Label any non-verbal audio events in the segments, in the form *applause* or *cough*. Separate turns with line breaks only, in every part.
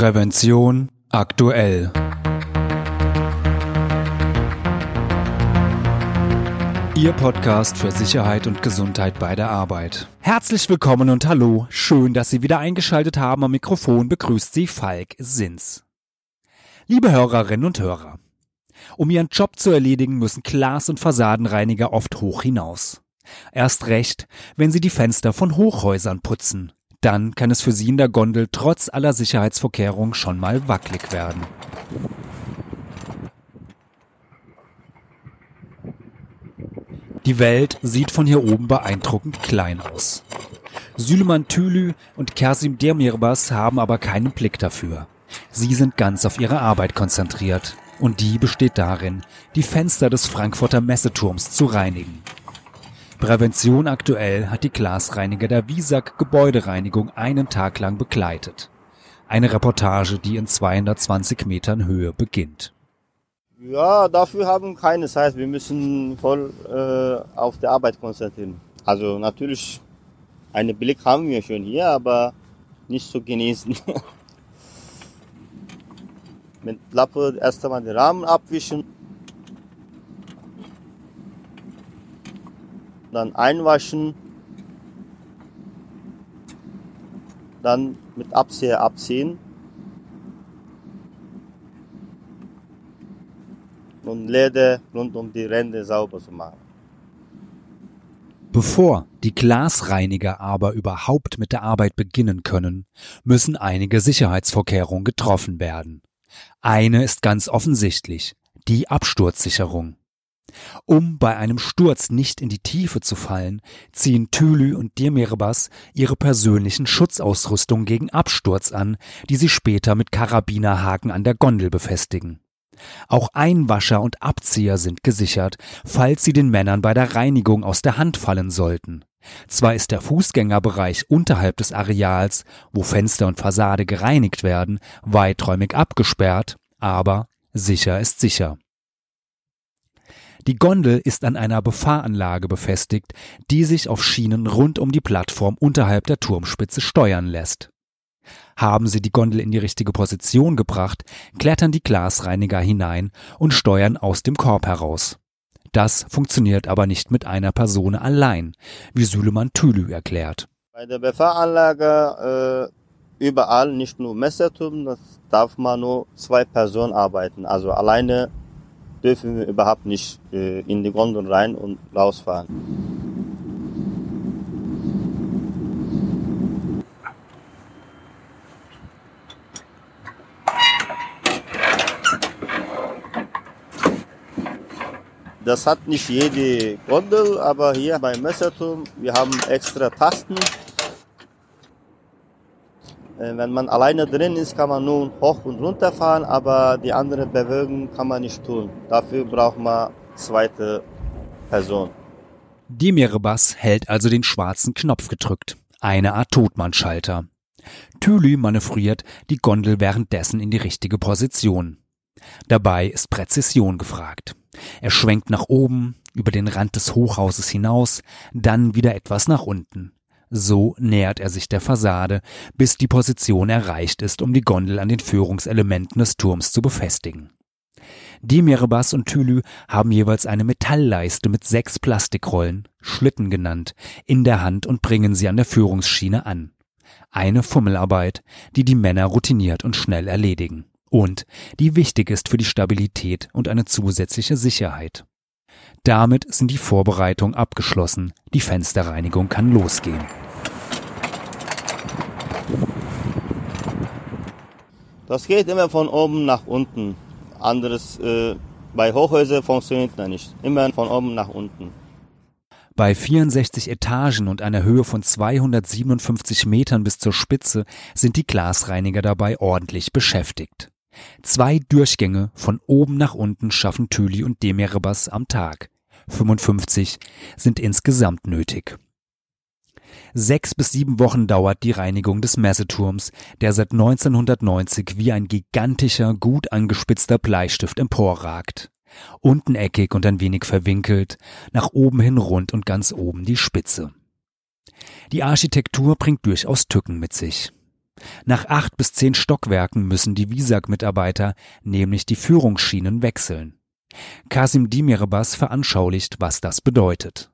Prävention aktuell. Ihr Podcast für Sicherheit und Gesundheit bei der Arbeit. Herzlich willkommen und hallo. Schön, dass Sie wieder eingeschaltet haben. Am Mikrofon begrüßt Sie Falk Sins. Liebe Hörerinnen und Hörer. Um ihren Job zu erledigen, müssen Glas- und Fassadenreiniger oft hoch hinaus. Erst recht, wenn sie die Fenster von Hochhäusern putzen. Dann kann es für Sie in der Gondel trotz aller Sicherheitsvorkehrungen schon mal wackelig werden. Die Welt sieht von hier oben beeindruckend klein aus. Süleyman Tülü und Kersim Demirbas haben aber keinen Blick dafür. Sie sind ganz auf ihre Arbeit konzentriert. Und die besteht darin, die Fenster des Frankfurter Messeturms zu reinigen. Prävention aktuell hat die Glasreiniger der Wiesack Gebäudereinigung einen Tag lang begleitet. Eine Reportage, die in 220 Metern Höhe beginnt.
Ja, dafür haben keine Zeit. Wir müssen voll äh, auf die Arbeit konzentrieren. Also natürlich, einen Blick haben wir schon hier, aber nicht so genießen. *laughs* Mit Lappe erst einmal den Rahmen abwischen dann einwaschen, dann mit Abseher abziehen und Leder rund um die Ränder sauber zu machen.
Bevor die Glasreiniger aber überhaupt mit der Arbeit beginnen können, müssen einige Sicherheitsvorkehrungen getroffen werden. Eine ist ganz offensichtlich, die Absturzsicherung. Um bei einem Sturz nicht in die Tiefe zu fallen, ziehen Tülü und Demirbas ihre persönlichen Schutzausrüstung gegen Absturz an, die sie später mit Karabinerhaken an der Gondel befestigen. Auch Einwascher und Abzieher sind gesichert, falls sie den Männern bei der Reinigung aus der Hand fallen sollten. Zwar ist der Fußgängerbereich unterhalb des Areals, wo Fenster und Fassade gereinigt werden, weiträumig abgesperrt, aber sicher ist sicher. Die Gondel ist an einer Befahranlage befestigt, die sich auf Schienen rund um die Plattform unterhalb der Turmspitze steuern lässt. Haben Sie die Gondel in die richtige Position gebracht, klettern die Glasreiniger hinein und steuern aus dem Korb heraus. Das funktioniert aber nicht mit einer Person allein, wie Süleyman Tülü erklärt.
Bei der Befahranlage äh, überall, nicht nur Messerturm, das darf man nur zwei Personen arbeiten. Also alleine dürfen wir überhaupt nicht äh, in die Gondel rein und rausfahren. Das hat nicht jede Gondel, aber hier beim Messerturm, wir haben extra Tasten, wenn man alleine drin ist, kann man nur hoch und runter fahren, aber die andere Bewegung kann man nicht tun. Dafür braucht man zweite Person.
Demirbas hält also den schwarzen Knopf gedrückt. Eine Art Totmannschalter. Tülü manövriert die Gondel währenddessen in die richtige Position. Dabei ist Präzision gefragt. Er schwenkt nach oben, über den Rand des Hochhauses hinaus, dann wieder etwas nach unten. So nähert er sich der Fassade, bis die Position erreicht ist, um die Gondel an den Führungselementen des Turms zu befestigen. Demirbas und Tülü haben jeweils eine Metallleiste mit sechs Plastikrollen, Schlitten genannt, in der Hand und bringen sie an der Führungsschiene an. Eine Fummelarbeit, die die Männer routiniert und schnell erledigen. Und die wichtig ist für die Stabilität und eine zusätzliche Sicherheit. Damit sind die Vorbereitungen abgeschlossen. Die Fensterreinigung kann losgehen.
Das geht immer von oben nach unten. Anderes äh, bei Hochhäusern funktioniert das nicht. Immer von oben nach unten.
Bei 64 Etagen und einer Höhe von 257 Metern bis zur Spitze sind die Glasreiniger dabei ordentlich beschäftigt. Zwei Durchgänge von oben nach unten schaffen Tüli und Demirbas am Tag. 55 sind insgesamt nötig. Sechs bis sieben Wochen dauert die Reinigung des Messeturms, der seit 1990 wie ein gigantischer, gut angespitzter Bleistift emporragt. Unten eckig und ein wenig verwinkelt, nach oben hin rund und ganz oben die Spitze. Die Architektur bringt durchaus Tücken mit sich. Nach acht bis zehn Stockwerken müssen die Visag-Mitarbeiter nämlich die Führungsschienen wechseln. Kasim Dimirbas veranschaulicht, was das bedeutet.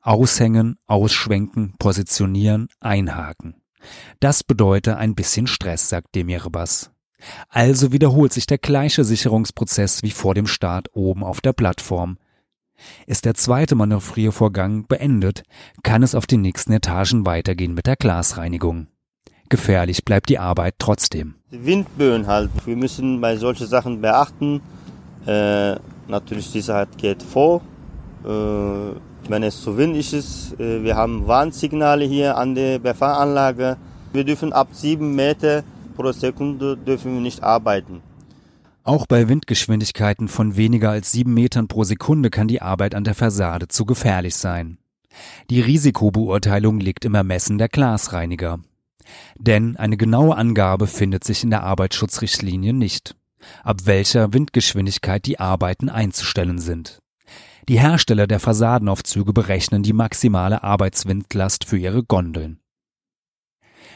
Aushängen, ausschwenken, positionieren, einhaken. Das bedeutet ein bisschen Stress, sagt Demirbas. Also wiederholt sich der gleiche Sicherungsprozess wie vor dem Start oben auf der Plattform. Ist der zweite Manövriervorgang beendet, kann es auf den nächsten Etagen weitergehen mit der Glasreinigung. Gefährlich bleibt die Arbeit trotzdem.
Windböen halt. Wir müssen bei solchen Sachen beachten. Äh, natürlich Sicherheit geht vor. Äh, wenn es zu windig ist, äh, wir haben Warnsignale hier an der Befahranlage. Wir dürfen ab sieben Meter pro Sekunde dürfen wir nicht arbeiten.
Auch bei Windgeschwindigkeiten von weniger als sieben Metern pro Sekunde kann die Arbeit an der Fassade zu gefährlich sein. Die Risikobeurteilung liegt im Ermessen der Glasreiniger. Denn eine genaue Angabe findet sich in der Arbeitsschutzrichtlinie nicht, ab welcher Windgeschwindigkeit die Arbeiten einzustellen sind. Die Hersteller der Fassadenaufzüge berechnen die maximale Arbeitswindlast für ihre Gondeln.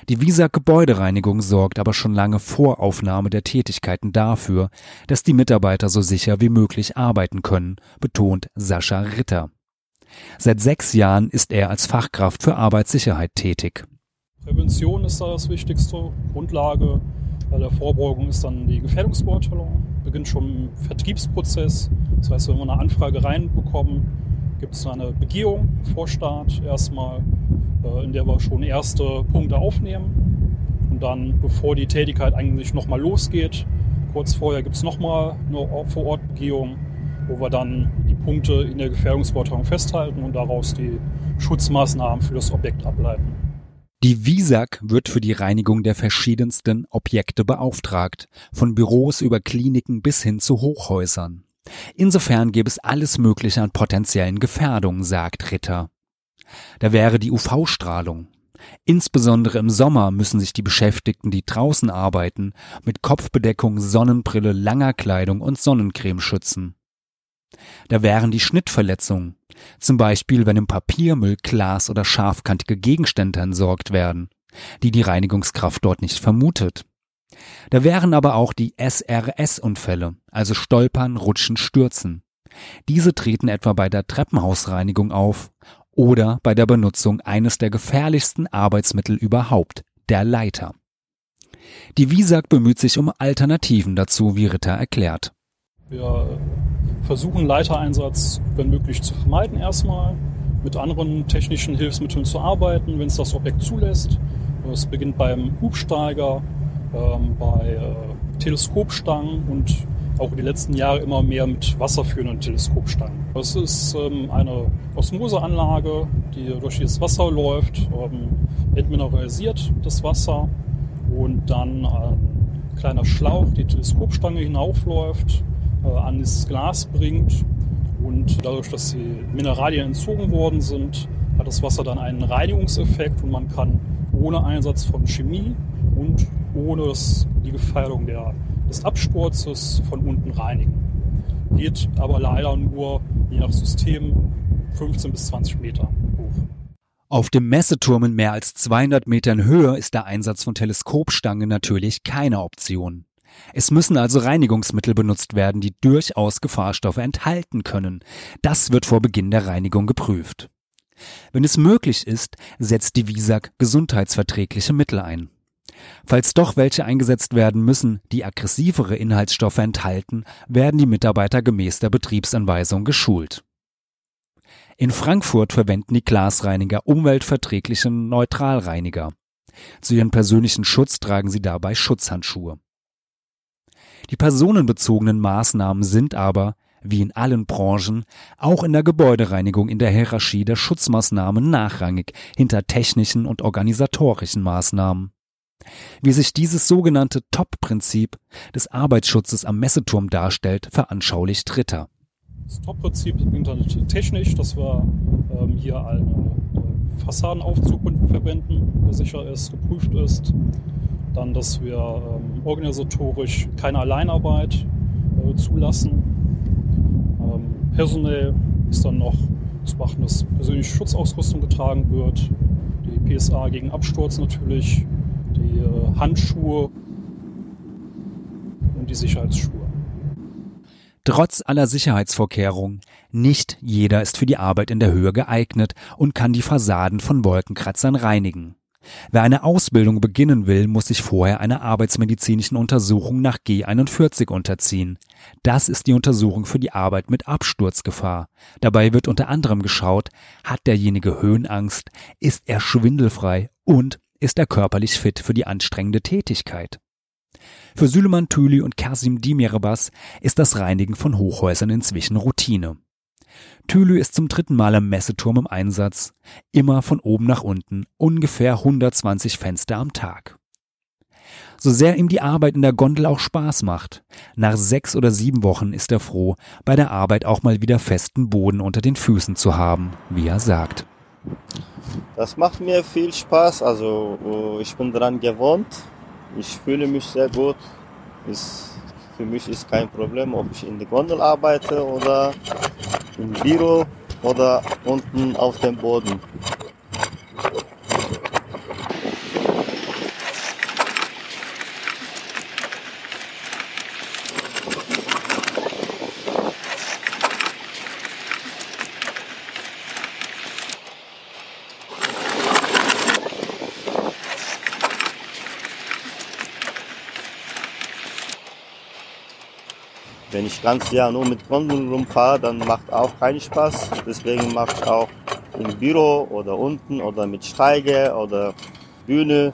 Die Visa Gebäudereinigung sorgt aber schon lange vor Aufnahme der Tätigkeiten dafür, dass die Mitarbeiter so sicher wie möglich arbeiten können, betont Sascha Ritter. Seit sechs Jahren ist er als Fachkraft für Arbeitssicherheit tätig.
Prävention ist da das Wichtigste. Grundlage der Vorbeugung ist dann die Gefährdungsbeurteilung. Beginnt schon im Vertriebsprozess. Das heißt, wenn wir eine Anfrage reinbekommen, gibt es eine Begehung vor Start erstmal, äh, in der wir schon erste Punkte aufnehmen. Und dann, bevor die Tätigkeit eigentlich nochmal losgeht, kurz vorher gibt es nochmal eine Vor-Ort-Begehung, wo wir dann die Punkte in der Gefährdungsbeurteilung festhalten und daraus die Schutzmaßnahmen für das Objekt ableiten.
Die WISAG wird für die Reinigung der verschiedensten Objekte beauftragt, von Büros über Kliniken bis hin zu Hochhäusern. Insofern gäbe es alles Mögliche an potenziellen Gefährdungen, sagt Ritter. Da wäre die UV-Strahlung. Insbesondere im Sommer müssen sich die Beschäftigten, die draußen arbeiten, mit Kopfbedeckung, Sonnenbrille, langer Kleidung und Sonnencreme schützen. Da wären die Schnittverletzungen, zum Beispiel wenn im Papiermüll Glas oder scharfkantige Gegenstände entsorgt werden, die die Reinigungskraft dort nicht vermutet. Da wären aber auch die SRS-Unfälle, also Stolpern, Rutschen, Stürzen. Diese treten etwa bei der Treppenhausreinigung auf oder bei der Benutzung eines der gefährlichsten Arbeitsmittel überhaupt, der Leiter. Die WISAG bemüht sich um Alternativen dazu, wie Ritter erklärt.
Wir versuchen Leitereinsatz, wenn möglich, zu vermeiden erstmal, mit anderen technischen Hilfsmitteln zu arbeiten, wenn es das Objekt zulässt. Es beginnt beim Hubsteiger, ähm, bei äh, Teleskopstangen und auch in den letzten Jahren immer mehr mit wasserführenden Teleskopstangen. Das ist ähm, eine Osmoseanlage, die durch das Wasser läuft, ähm, entmineralisiert das Wasser und dann ein kleiner Schlauch die Teleskopstange hinaufläuft an das Glas bringt. Und dadurch, dass die Mineralien entzogen worden sind, hat das Wasser dann einen Reinigungseffekt und man kann ohne Einsatz von Chemie und ohne das, die Gefährdung der, des Absturzes von unten reinigen. Geht aber leider nur, je nach System, 15 bis 20 Meter hoch.
Auf dem Messeturm in mehr als 200 Metern Höhe ist der Einsatz von Teleskopstangen natürlich keine Option. Es müssen also Reinigungsmittel benutzt werden, die durchaus Gefahrstoffe enthalten können. Das wird vor Beginn der Reinigung geprüft. Wenn es möglich ist, setzt die WISAG gesundheitsverträgliche Mittel ein. Falls doch welche eingesetzt werden müssen, die aggressivere Inhaltsstoffe enthalten, werden die Mitarbeiter gemäß der Betriebsanweisung geschult. In Frankfurt verwenden die Glasreiniger umweltverträgliche Neutralreiniger. Zu ihrem persönlichen Schutz tragen sie dabei Schutzhandschuhe. Die personenbezogenen Maßnahmen sind aber, wie in allen Branchen, auch in der Gebäudereinigung in der Hierarchie der Schutzmaßnahmen nachrangig hinter technischen und organisatorischen Maßnahmen. Wie sich dieses sogenannte Top-Prinzip des Arbeitsschutzes am Messeturm darstellt, veranschaulicht Ritter.
Das Top-Prinzip ist technisch, dass wir ähm, hier einen äh, Fassadenaufzug verwenden, der sicher ist, geprüft ist, dann, dass wir ähm, organisatorisch keine Alleinarbeit äh, zulassen. Ähm, personell ist dann noch zu beachten, dass persönliche Schutzausrüstung getragen wird. Die PSA gegen Absturz natürlich die äh, Handschuhe und die Sicherheitsschuhe.
Trotz aller Sicherheitsvorkehrungen, nicht jeder ist für die Arbeit in der Höhe geeignet und kann die Fassaden von Wolkenkratzern reinigen. Wer eine Ausbildung beginnen will, muss sich vorher einer arbeitsmedizinischen Untersuchung nach G41 unterziehen. Das ist die Untersuchung für die Arbeit mit Absturzgefahr. Dabei wird unter anderem geschaut, hat derjenige Höhenangst, ist er schwindelfrei und ist er körperlich fit für die anstrengende Tätigkeit. Für Süleyman Tüli und Kasim Dimirbas ist das Reinigen von Hochhäusern inzwischen Routine. Thülü ist zum dritten Mal am Messeturm im Einsatz, immer von oben nach unten, ungefähr 120 Fenster am Tag. So sehr ihm die Arbeit in der Gondel auch Spaß macht, nach sechs oder sieben Wochen ist er froh, bei der Arbeit auch mal wieder festen Boden unter den Füßen zu haben, wie er sagt.
Das macht mir viel Spaß, also ich bin daran gewohnt. Ich fühle mich sehr gut. Ist, für mich ist kein Problem, ob ich in der Gondel arbeite oder im Büro oder unten auf dem Boden. Wenn ich ganz Jahr nur mit Gondeln rumfahre, dann macht auch keinen Spaß. Deswegen mache ich auch im Büro oder unten oder mit Steige oder Bühne.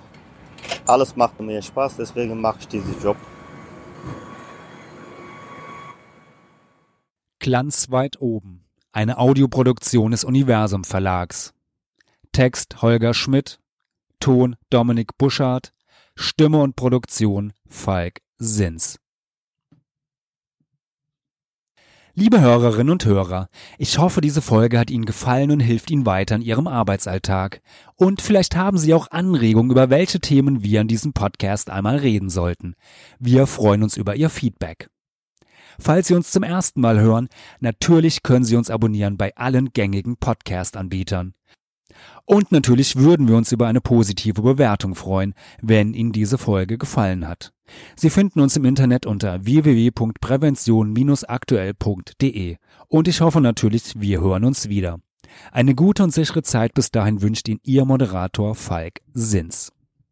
Alles macht mir Spaß, deswegen mache ich diesen Job.
Glanz weit oben. Eine Audioproduktion des Universum Verlags. Text Holger Schmidt. Ton Dominik Buschardt. Stimme und Produktion Falk Sins. Liebe Hörerinnen und Hörer, ich hoffe, diese Folge hat Ihnen gefallen und hilft Ihnen weiter in Ihrem Arbeitsalltag. Und vielleicht haben Sie auch Anregungen, über welche Themen wir in diesem Podcast einmal reden sollten. Wir freuen uns über Ihr Feedback. Falls Sie uns zum ersten Mal hören, natürlich können Sie uns abonnieren bei allen gängigen Podcast-Anbietern. Und natürlich würden wir uns über eine positive Bewertung freuen, wenn Ihnen diese Folge gefallen hat. Sie finden uns im Internet unter www.prävention-aktuell.de und ich hoffe natürlich, wir hören uns wieder. Eine gute und sichere Zeit bis dahin wünscht Ihnen Ihr Moderator Falk Sins.